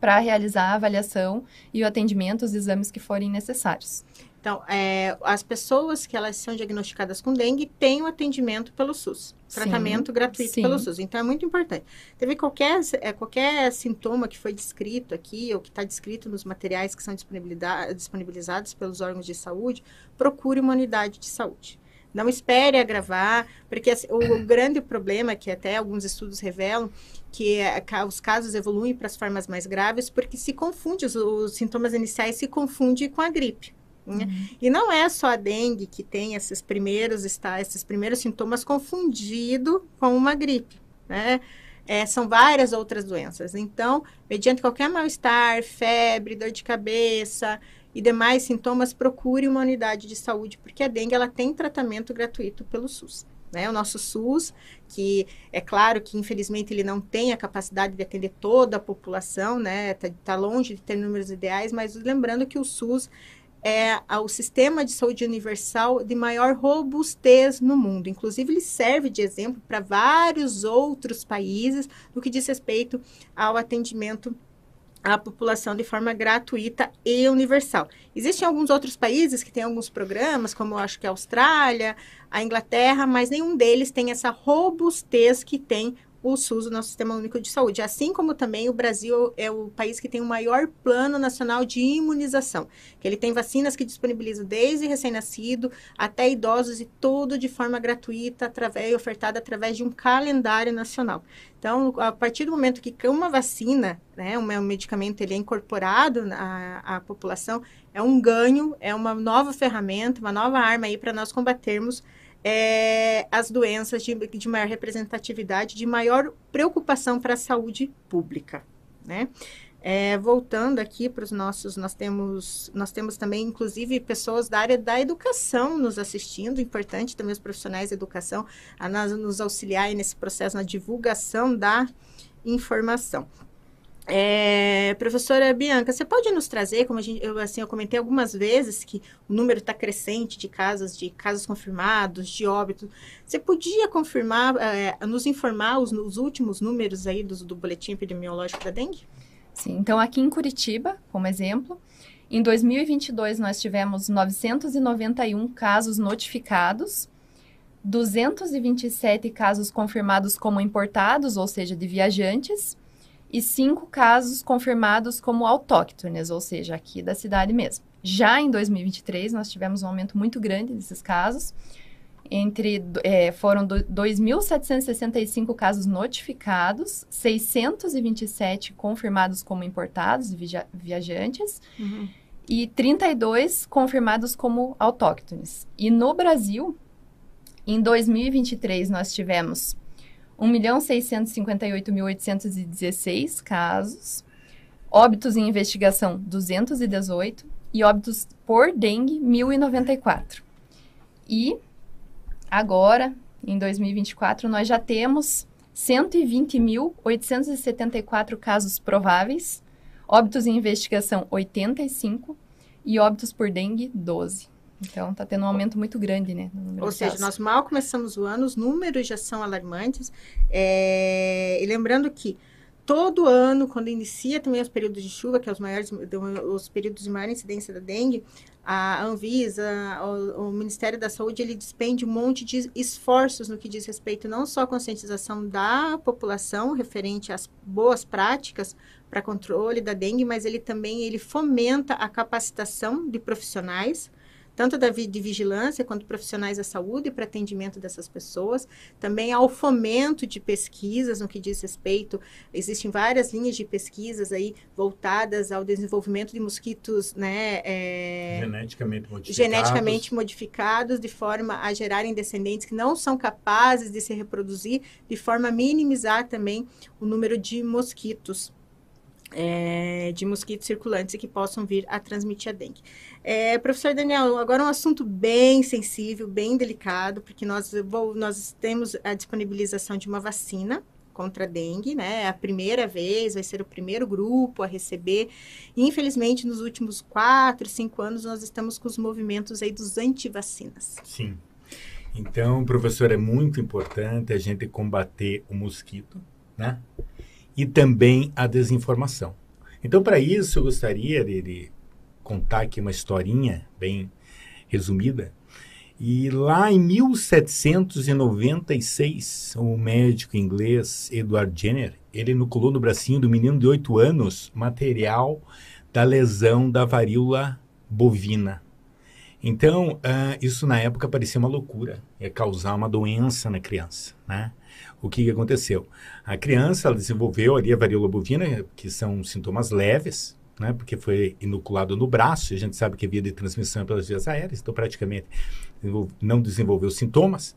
S3: para realizar a avaliação e o atendimento, os exames que forem necessários.
S2: Então, é, as pessoas que elas são diagnosticadas com dengue têm o atendimento pelo SUS. Tratamento sim, gratuito sim. pelo SUS. Então, é muito importante. Teve qualquer, é, qualquer sintoma que foi descrito aqui, ou que está descrito nos materiais que são disponibilizados pelos órgãos de saúde, procure uma unidade de saúde. Não espere agravar, porque assim, o, o, grande problema, que até alguns estudos revelam, que é, os casos evoluem para as formas mais graves, porque se confunde, os, os sintomas iniciais se confundem com a gripe. Né? Uhum. E não é só a dengue que tem esses primeiros está, esses primeiros sintomas confundido com uma gripe, né? É, são várias outras doenças. Então, mediante qualquer mal-estar, febre, dor de cabeça e demais sintomas, procure uma unidade de saúde, porque a dengue ela tem tratamento gratuito pelo SUS. Né? O nosso SUS, que é claro que infelizmente ele não tem a capacidade de atender toda a população, né? Está tá longe de ter números ideais, mas lembrando que o SUS é o sistema de saúde universal de maior robustez no mundo. Inclusive, ele serve de exemplo para vários outros países no que diz respeito ao atendimento à população de forma gratuita e universal. Existem alguns outros países que têm alguns programas, como eu acho que a Austrália, a Inglaterra, mas nenhum deles tem essa robustez que tem o SUS, o nosso Sistema Único de Saúde. Assim como também o Brasil é o país que tem o maior plano nacional de imunização, que ele tem vacinas que disponibilizam desde recém-nascido até idosos e tudo de forma gratuita, através, ofertada através de um calendário nacional. Então, a partir do momento que uma vacina, né, um medicamento, ele é incorporado à, à população, é um ganho, é uma nova ferramenta, uma nova arma aí para nós combatermos é, as doenças de, de maior representatividade, de maior preocupação para a saúde pública, né? É, voltando aqui para os nossos, nós temos, nós temos também, inclusive, pessoas da área da educação nos assistindo, importante também os profissionais da educação, a nos auxiliar nesse processo, na divulgação da informação. É, professora Bianca, você pode nos trazer, como gente, eu, assim, eu comentei algumas vezes que o número está crescente de casos, de casos confirmados, de óbito. Você podia confirmar, é, nos informar os, os, últimos números aí do, do boletim epidemiológico da dengue?
S3: Sim, então aqui em Curitiba, como exemplo, em 2022 nós tivemos 991 casos notificados, 227 casos confirmados como importados, ou seja, de viajantes, e cinco casos confirmados como autóctones, ou seja, aqui da cidade mesmo. Já em 2023, nós tivemos um aumento muito grande desses casos. Entre, é, foram 2.765 casos notificados, 627 confirmados como importados, via, viajantes, uhum. e 32 confirmados como autóctones. E no Brasil, em 2023, nós tivemos 1.658.816 casos, óbitos em investigação 218 e óbitos por dengue 1.094. E agora, em 2024, nós já temos 120.874 casos prováveis, óbitos em investigação 85 e óbitos por dengue 12. Então, está tendo um aumento muito grande, né?
S2: Ou seja, nós mal começamos o ano, os números já são alarmantes. É... E lembrando que todo ano, quando inicia também os períodos de chuva, que é os maiores, os períodos de maior incidência da dengue, a Anvisa, o, o, Ministério da Saúde, ele despende um monte de esforços no que diz respeito não só à conscientização da população referente às boas práticas para controle da dengue, mas ele também ele fomenta a capacitação de profissionais tanto da de vigilância quanto profissionais da saúde para atendimento dessas pessoas, também ao fomento de pesquisas no que diz respeito, existem várias linhas de pesquisas aí voltadas ao desenvolvimento de mosquitos, né,
S4: é, geneticamente modificados.
S2: geneticamente modificados de forma a gerarem descendentes que não são capazes de se reproduzir, de forma a minimizar também o número de mosquitos é, de mosquitos circulantes que possam vir a transmitir a dengue. É, professor Daniel, agora um assunto bem sensível, bem delicado, porque nós, vou, nós temos a disponibilização de uma vacina contra a dengue, né? É a primeira vez, vai ser o primeiro grupo a receber. E, infelizmente, nos últimos quatro, cinco anos, nós estamos com os movimentos aí dos antivacinas.
S4: Sim. Então, professor, é muito importante a gente combater o mosquito, né? E também a desinformação. Então, para isso, eu gostaria de, de, contar aqui uma historinha bem resumida. E lá em 1796, o médico inglês Edward Jenner, ele inoculou no bracinho do menino de 8 anos material da lesão da varíola bovina. Então, uh, isso na época parecia uma loucura, ia causar uma doença na criança, né? O que, aconteceu? A criança desenvolveu ali a varíola bovina, que são sintomas leves, né, porque foi inoculado no braço, e a gente sabe que é via de transmissão pelas vias aéreas, então praticamente não desenvolveu sintomas.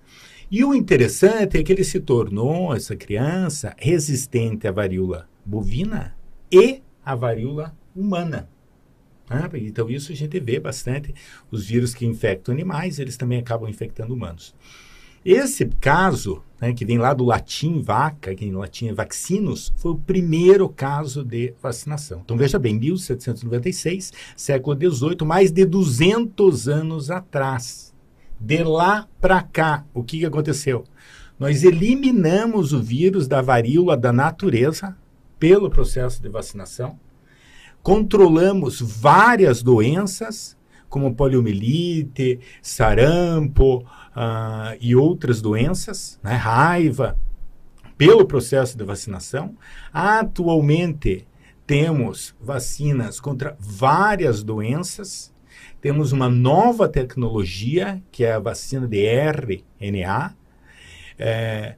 S4: E o interessante é que ele se tornou, essa criança, resistente à varíola bovina e à varíola humana. Ah, então isso a gente vê bastante. Os vírus que infectam animais, eles também acabam infectando humanos. Esse caso, né, que vem lá do latim vaca, que em latim é vaccinos, foi o primeiro caso de vacinação. Então veja bem, 1796, século XVIII, mais de 200 anos atrás. De lá para cá, o que, que aconteceu? Nós eliminamos o vírus da varíola da natureza pelo processo de vacinação controlamos várias doenças, como poliomielite, sarampo uh, e outras doenças, né, raiva, pelo processo de vacinação. Atualmente, temos vacinas contra várias doenças. Temos uma nova tecnologia, que é a vacina de RNA. É,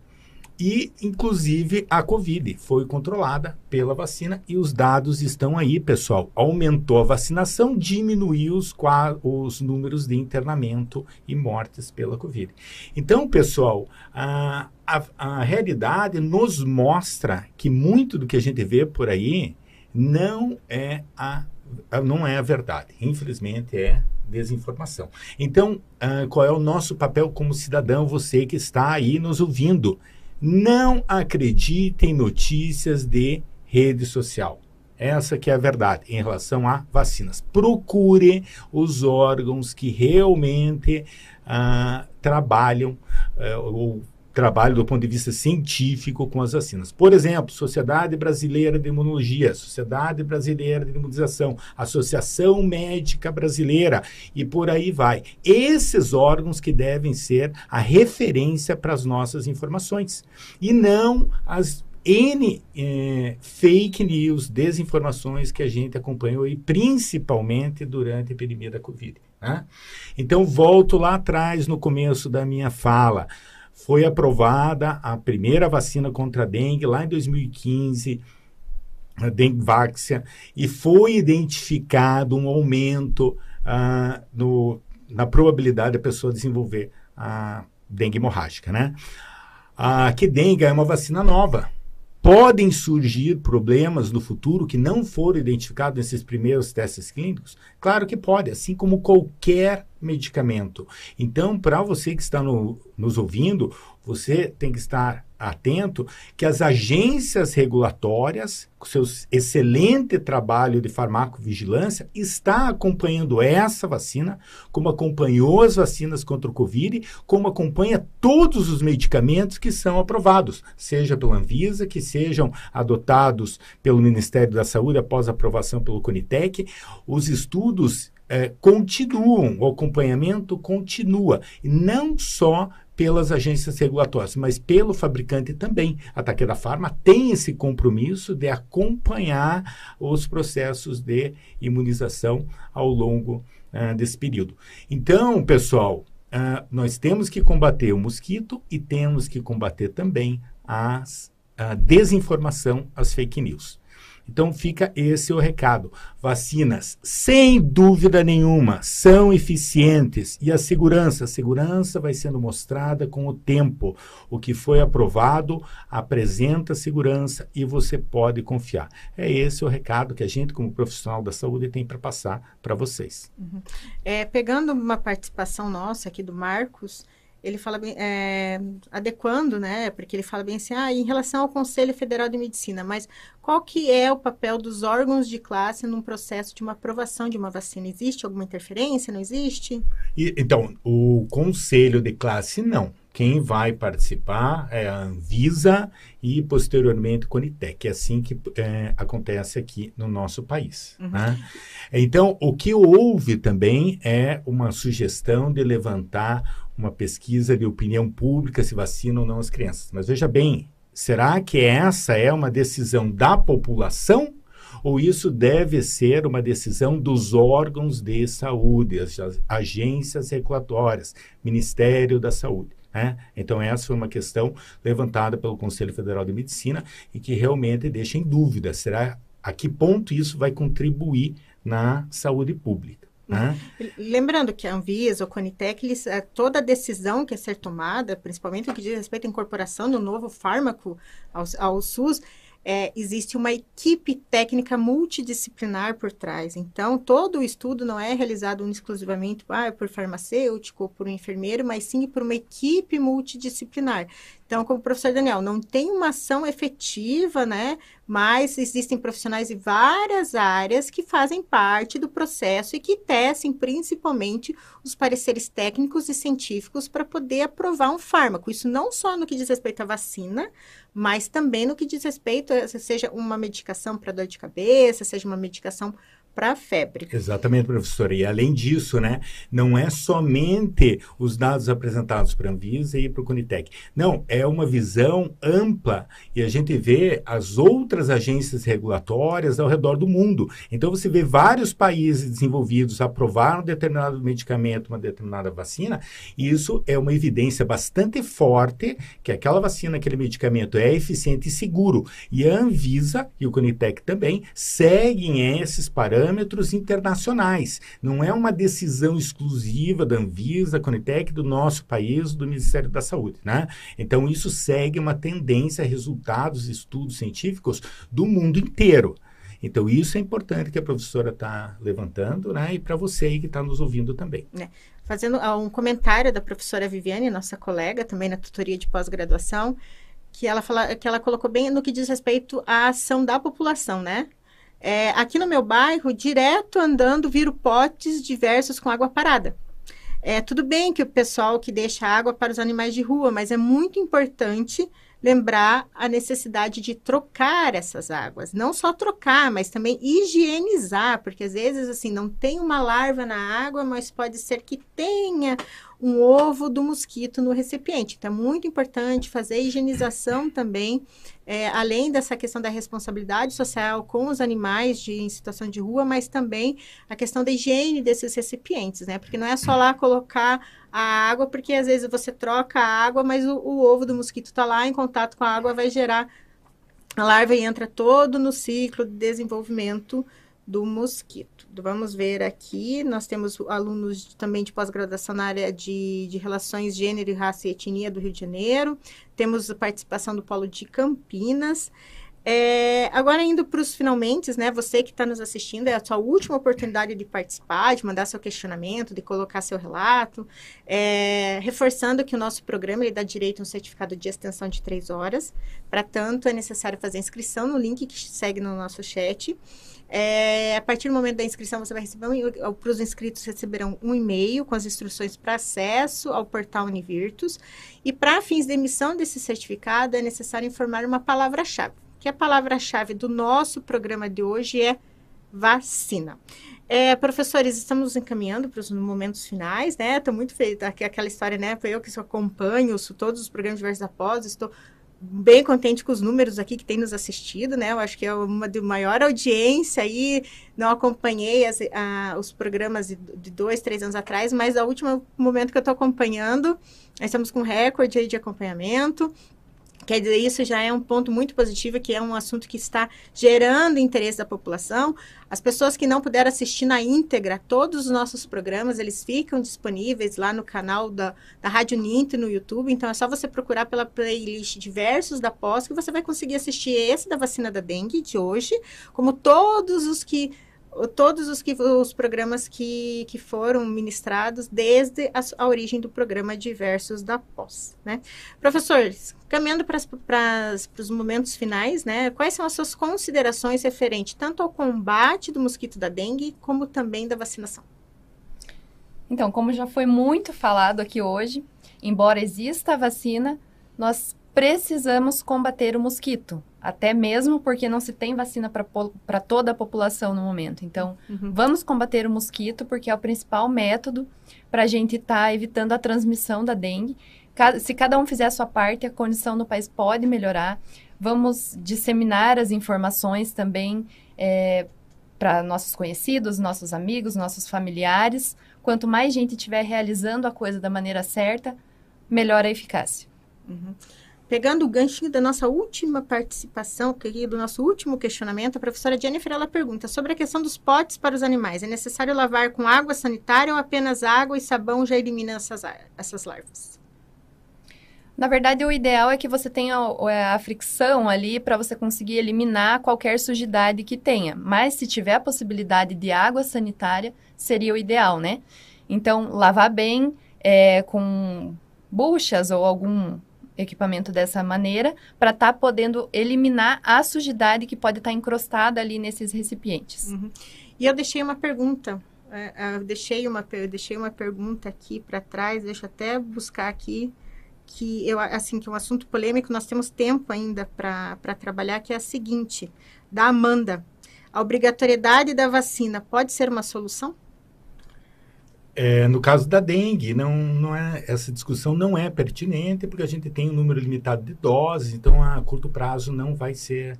S4: e, inclusive, a Covid foi controlada pela vacina e os dados estão aí, pessoal. Aumentou a vacinação, diminuiu os, os números de internamento e mortes pela Covid. Então, pessoal, a, a, a realidade nos mostra que muito do que a gente vê por aí não é a, não é a verdade. Infelizmente, é desinformação. Então, uh, qual é o nosso papel como cidadão, você que está aí nos ouvindo? Não acredite em notícias de rede social. Essa que é a verdade em relação a vacinas. Procure os órgãos que realmente uh, trabalham uh, ou trabalho do ponto de vista científico com as vacinas. Por exemplo, Sociedade Brasileira de Imunologia, Sociedade Brasileira de Imunização, Associação Médica Brasileira e por aí vai. Esses órgãos que devem ser a referência para as nossas informações e não as N eh, fake news, desinformações que a gente acompanhou aí, principalmente durante a epidemia da Covid. Né? Então, volto lá atrás, no começo da minha fala foi aprovada a primeira vacina contra a dengue lá em 2015, a Dengvaxia, e foi identificado um aumento uh, no, na probabilidade da pessoa desenvolver a dengue hemorrágica, né? A que dengue é uma vacina nova, Podem surgir problemas no futuro que não foram identificados nesses primeiros testes clínicos? Claro que pode, assim como qualquer medicamento. Então, para você que está no, nos ouvindo, você tem que estar atento que as agências regulatórias, com seu excelente trabalho de farmacovigilância, está acompanhando essa vacina, como acompanhou as vacinas contra o Covid, como acompanha todos os medicamentos que são aprovados, seja pela Anvisa, que sejam adotados pelo Ministério da Saúde após aprovação pelo Conitec. Os estudos é, continuam, o acompanhamento continua, e não só pelas agências regulatórias, mas pelo fabricante também. A Takeda Pharma tem esse compromisso de acompanhar os processos de imunização ao longo uh, desse período. Então, pessoal, uh, nós temos que combater o mosquito e temos que combater também as, a desinformação, as fake news. Então fica esse o recado. Vacinas, sem dúvida nenhuma, são eficientes e a segurança, a segurança vai sendo mostrada com o tempo. O que foi aprovado apresenta segurança e você pode confiar. É esse o recado que a gente, como profissional da saúde, tem para passar para vocês.
S2: Uhum. É, pegando uma participação nossa aqui do Marcos, ele fala bem, é, adequando, né? Porque ele fala bem assim, ah, em relação ao Conselho Federal de Medicina, mas qual que é o papel dos órgãos de classe num processo de uma aprovação de uma vacina? Existe alguma interferência? Não existe?
S4: E, então, o Conselho de Classe não. Quem vai participar é a Anvisa e, posteriormente, o Conitec. É assim que é, acontece aqui no nosso país. Uhum. Né? Então, o que houve também é uma sugestão de levantar uma pesquisa de opinião pública se vacinam ou não as crianças. Mas veja bem, será que essa é uma decisão da população ou isso deve ser uma decisão dos órgãos de saúde, as agências regulatórias, Ministério da Saúde? Né? Então, essa foi uma questão levantada pelo Conselho Federal de Medicina e que realmente deixa em dúvida: será a que ponto isso vai contribuir na saúde pública? Né?
S2: Lembrando que a Anvisa, o Conitec, eles, eh, toda decisão que é ser tomada, principalmente no que diz respeito à incorporação do novo fármaco ao, ao SUS, é, existe uma equipe técnica multidisciplinar por trás. Então, todo o estudo não é realizado exclusivamente ah, por farmacêutico ou por um enfermeiro, mas sim por uma equipe multidisciplinar. Então, como o professor Daniel, não tem uma ação efetiva, né? Mas existem profissionais de várias áreas que fazem parte do processo e que tecem principalmente os pareceres técnicos e científicos para poder aprovar um fármaco. Isso não só no que diz respeito à vacina, mas também no que diz respeito a seja uma medicação para dor de cabeça, seja uma medicação para a febre.
S4: Exatamente, professora. E além disso, né, não é somente os dados apresentados para a Anvisa e para o Conitec. Não, é uma visão ampla e a gente vê as outras agências regulatórias ao redor do mundo. Então você vê vários países desenvolvidos aprovaram um determinado medicamento, uma determinada vacina, e isso é uma evidência bastante forte que aquela vacina, aquele medicamento é eficiente e seguro. E a Anvisa e o Conitec também seguem esses parâmetros parâmetros internacionais. Não é uma decisão exclusiva da Anvisa, Conitec, do nosso país, do Ministério da Saúde. Né? Então, isso segue uma tendência resultados, estudos científicos do mundo inteiro. Então, isso é importante que a professora está levantando, né? E para você aí que está nos ouvindo também.
S2: É. Fazendo uh, um comentário da professora Viviane, nossa colega, também na tutoria de pós-graduação, que ela, fala, que ela colocou bem no que diz respeito à ação da população, né? É, aqui no meu bairro, direto andando, viro potes diversos com água parada. É, tudo bem que o pessoal que deixa água para os animais de rua, mas é muito importante lembrar a necessidade de trocar essas águas. Não só trocar, mas também higienizar, porque às vezes assim não tem uma larva na água, mas pode ser que tenha um ovo do mosquito no recipiente. Então, é muito importante fazer a higienização também, é, além dessa questão da responsabilidade social com os animais de, em situação de rua, mas também a questão da higiene desses recipientes, né? Porque não é só lá colocar a água, porque às vezes você troca a água, mas o, o ovo do mosquito está lá em contato com a água, vai gerar a larva e entra todo no ciclo de desenvolvimento do mosquito. Vamos ver aqui, nós temos alunos também de pós-graduação na área de, de relações gênero, raça e etnia do Rio de Janeiro, temos a participação do Polo de Campinas, é, agora, indo para os finalmente, né? Você que está nos assistindo, é a sua última oportunidade de participar, de mandar seu questionamento, de colocar seu relato. É, reforçando que o nosso programa ele dá direito a um certificado de extensão de três horas. Para tanto, é necessário fazer inscrição no link que segue no nosso chat. É, a partir do momento da inscrição, você vai receber um, para os inscritos receberão um e-mail com as instruções para acesso ao portal Univirtus. E para fins de emissão desse certificado, é necessário informar uma palavra-chave que a palavra-chave do nosso programa de hoje é vacina. É, professores, estamos encaminhando para os momentos finais, né? Estou muito feliz, aquela história, né? Foi eu que acompanho todos os programas diversos após, estou bem contente com os números aqui que tem nos assistido, né? Eu acho que é uma de maior audiência aí. Não acompanhei as, a, os programas de, de, dois, três anos atrás, mas ao último momento que eu estou acompanhando, nós estamos com recorde aí de acompanhamento. Quer dizer, isso já é um ponto muito positivo, que é um assunto que está gerando interesse da população. As pessoas que não puderam assistir na íntegra todos os nossos programas, eles ficam disponíveis lá no canal da, da Rádio Ninto no YouTube. Então, é só você procurar pela playlist diversos da pós que você vai conseguir assistir esse da vacina da dengue de hoje, como todos os que todos os, que, os programas que, que foram ministrados desde a, a origem do programa Diversos da Pós, né? Professores, caminhando para os momentos finais, né? Quais são as suas considerações referentes tanto ao combate do mosquito da dengue, como também da vacinação?
S3: Então, como já foi muito falado aqui hoje, embora exista a vacina, nós precisamos combater o mosquito, até mesmo porque não se tem vacina para toda a população no momento. Então, uhum. vamos combater o mosquito, porque é o principal método para a gente estar tá evitando a transmissão da dengue. Se cada um fizer a sua parte, a condição no país pode melhorar. Vamos disseminar as informações também é, para nossos conhecidos, nossos amigos, nossos familiares. Quanto mais gente estiver realizando a coisa da maneira certa, melhor a eficácia.
S2: Uhum. Pegando o ganchinho da nossa última participação, do nosso último questionamento, a professora Jennifer ela pergunta sobre a questão dos potes para os animais. É necessário lavar com água sanitária ou apenas água e sabão já elimina essas, essas larvas?
S3: Na verdade, o ideal é que você tenha a, a fricção ali para você conseguir eliminar qualquer sujidade que tenha. Mas se tiver a possibilidade de água sanitária, seria o ideal, né? Então, lavar bem é, com buchas ou algum equipamento dessa maneira para estar tá podendo eliminar a sujidade que pode estar tá encrostada ali nesses recipientes.
S2: Uhum. E eu deixei uma pergunta, é, é, eu deixei uma, eu deixei uma pergunta aqui para trás, deixa até buscar aqui, que eu assim que é um assunto polêmico, nós temos tempo ainda para trabalhar, que é a seguinte, da Amanda. A obrigatoriedade da vacina pode ser uma solução?
S4: É, no caso da dengue, não, não é, essa discussão não é pertinente, porque a gente tem um número limitado de doses, então a curto prazo não vai ser,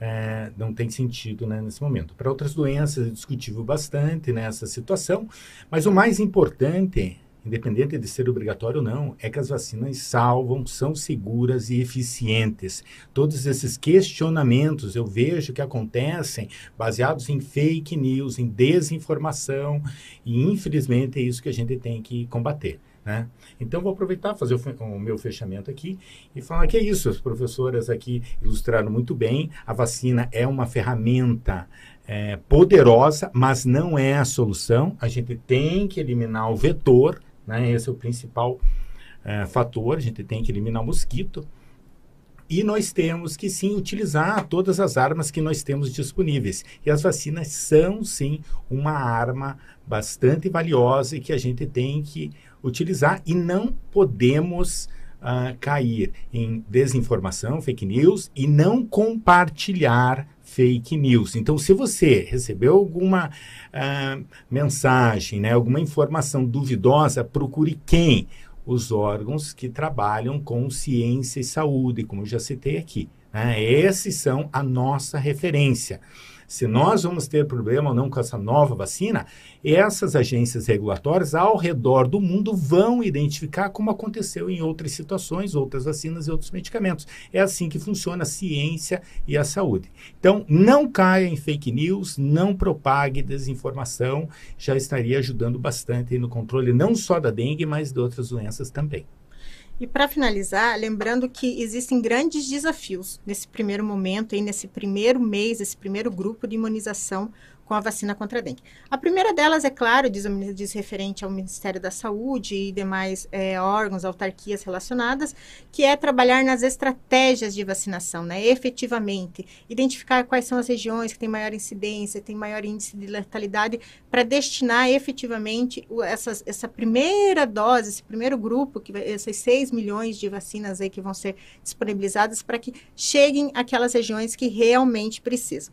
S4: é, não tem sentido né, nesse momento. Para outras doenças é discutível bastante nessa situação, mas o mais importante independente de ser obrigatório ou não, é que as vacinas salvam, são seguras e eficientes. Todos esses questionamentos eu vejo que acontecem baseados em fake news, em desinformação, e infelizmente é isso que a gente tem que combater. Né? Então, vou aproveitar fazer o, o, meu fechamento aqui e falar que é isso. As professoras aqui ilustraram muito bem. A vacina é uma ferramenta é, poderosa, mas não é a solução. A gente tem que eliminar o vetor, né? Esse é o principal é, fator. A gente tem que eliminar o mosquito. E nós temos que sim utilizar todas as armas que nós temos disponíveis. E as vacinas são sim uma arma bastante valiosa e que a gente tem que utilizar e não podemos uh, cair em desinformação, fake news e não compartilhar fake news. Então, se você recebeu alguma uh, mensagem, né, alguma informação duvidosa, procure quem? Os órgãos que trabalham com ciência e saúde, como eu já citei aqui. Né? Esses são a nossa referência. Se nós vamos ter problema ou não com essa nova vacina, essas agências regulatórias ao redor do mundo vão identificar como aconteceu em outras situações, outras vacinas e outros medicamentos. É assim que funciona a ciência e a saúde. Então, não caia em fake news, não propague desinformação, já estaria ajudando bastante no controle não só da dengue, mas de outras doenças também.
S2: E para finalizar, lembrando que existem grandes desafios nesse primeiro momento, aí, nesse primeiro mês, esse primeiro grupo de imunização com a vacina contra a dengue. A primeira delas, é claro, diz, diz referente ao Ministério da Saúde e demais é, órgãos, autarquias relacionadas, que é trabalhar nas estratégias de vacinação, né? efetivamente, identificar quais são as regiões que têm maior incidência, têm maior índice de letalidade, para destinar efetivamente essas, essa primeira dose, esse primeiro grupo, que essas 6 milhões de vacinas aí que vão ser disponibilizadas para que cheguem àquelas regiões que realmente precisam.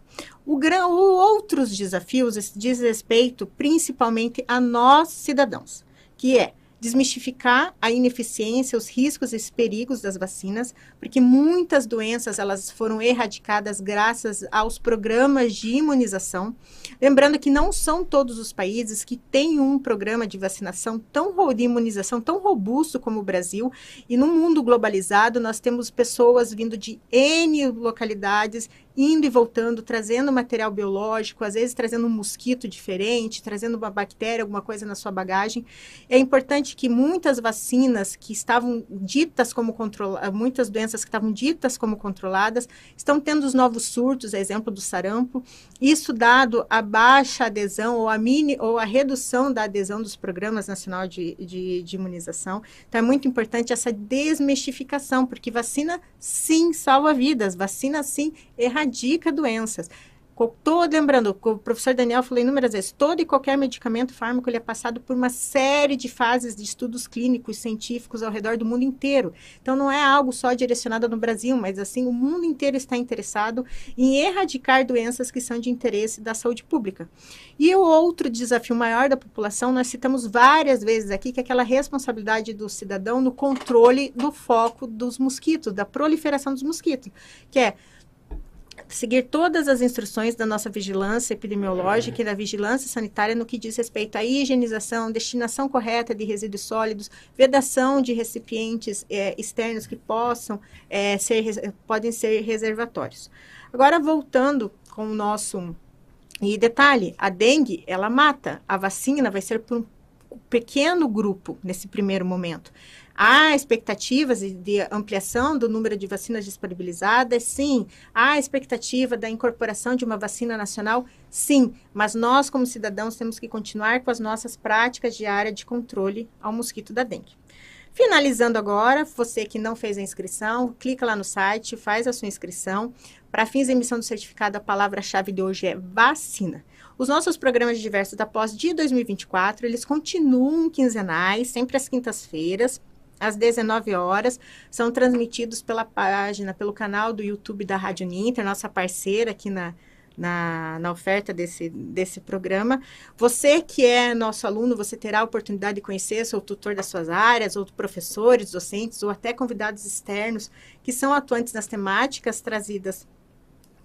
S2: O, o outros desafios diz respeito principalmente a nós cidadãos, que é desmistificar a ineficiência, os riscos e os perigos das vacinas, porque muitas doenças elas foram erradicadas graças aos programas de imunização. Lembrando que não são todos os países que têm um programa de vacinação tão de imunização tão robusto como o Brasil, e no mundo globalizado nós temos pessoas vindo de N localidades indo e voltando, trazendo material biológico, às vezes trazendo um mosquito diferente, trazendo uma bactéria, alguma coisa na sua bagagem. É importante que muitas vacinas que estavam ditas como controladas, muitas doenças que estavam ditas como controladas, estão tendo os novos surtos, exemplo do sarampo. Isso dado a baixa adesão ou a mini ou a redução da adesão dos programas nacional de, de, de imunização. Então é muito importante essa desmistificação, porque vacina sim salva vidas, vacina sim erradica doenças. Todo, lembrando, o professor Daniel falou inúmeras vezes, todo e qualquer medicamento, fármaco, ele é passado por uma série de fases de estudos clínicos, científicos ao redor do mundo inteiro. Então, não é algo só direcionado no Brasil, mas assim, o mundo inteiro está interessado em erradicar doenças que são de interesse da saúde pública. E o outro desafio maior da população, nós citamos várias vezes aqui, que é aquela responsabilidade do cidadão no controle do foco dos mosquitos, da proliferação dos mosquitos, que é seguir todas as instruções da nossa vigilância epidemiológica e da vigilância sanitária no que diz respeito à higienização, destinação correta de resíduos sólidos, vedação de recipientes é, externos que possam é, ser, podem ser reservatórios. Agora, voltando com o nosso... E detalhe, a dengue, ela mata. A vacina vai ser por um pequeno grupo nesse primeiro momento. Há expectativas de ampliação do número de vacinas disponibilizadas? Sim. Há expectativa da incorporação de uma vacina nacional? Sim. Mas nós, como cidadãos, temos que continuar com as nossas práticas diárias de controle ao mosquito da dengue. Finalizando agora, você que não fez a inscrição, clica lá no site, faz a sua inscrição. Para fins de emissão do certificado, a palavra-chave de hoje é vacina. Os nossos programas diversos da pós de 2024, eles continuam quinzenais, sempre às quintas-feiras, às 19 horas, são transmitidos pela página, pelo canal do YouTube da Rádio Ninter, nossa parceira aqui na, na, na oferta desse, desse programa. Você que é nosso aluno, você terá a oportunidade de conhecer seu tutor das suas áreas, ou professores, docentes, ou até convidados externos que são atuantes nas temáticas trazidas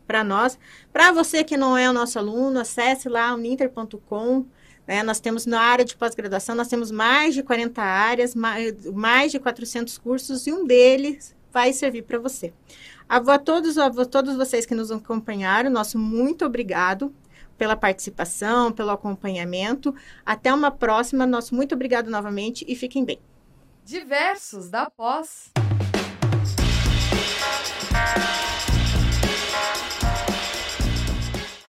S2: para nós. Para você que não é o nosso aluno, acesse lá o ninter.com. Né? Nós temos na área de pós-graduação, nós temos mais de 40 áreas, mais, de 400 cursos, e um deles vai servir para você. A, todos, a todos vocês que nos acompanharam, nosso muito obrigado pela participação, pelo acompanhamento. Até uma próxima. Nosso muito obrigado novamente e fiquem bem.
S1: Diversos da Pós.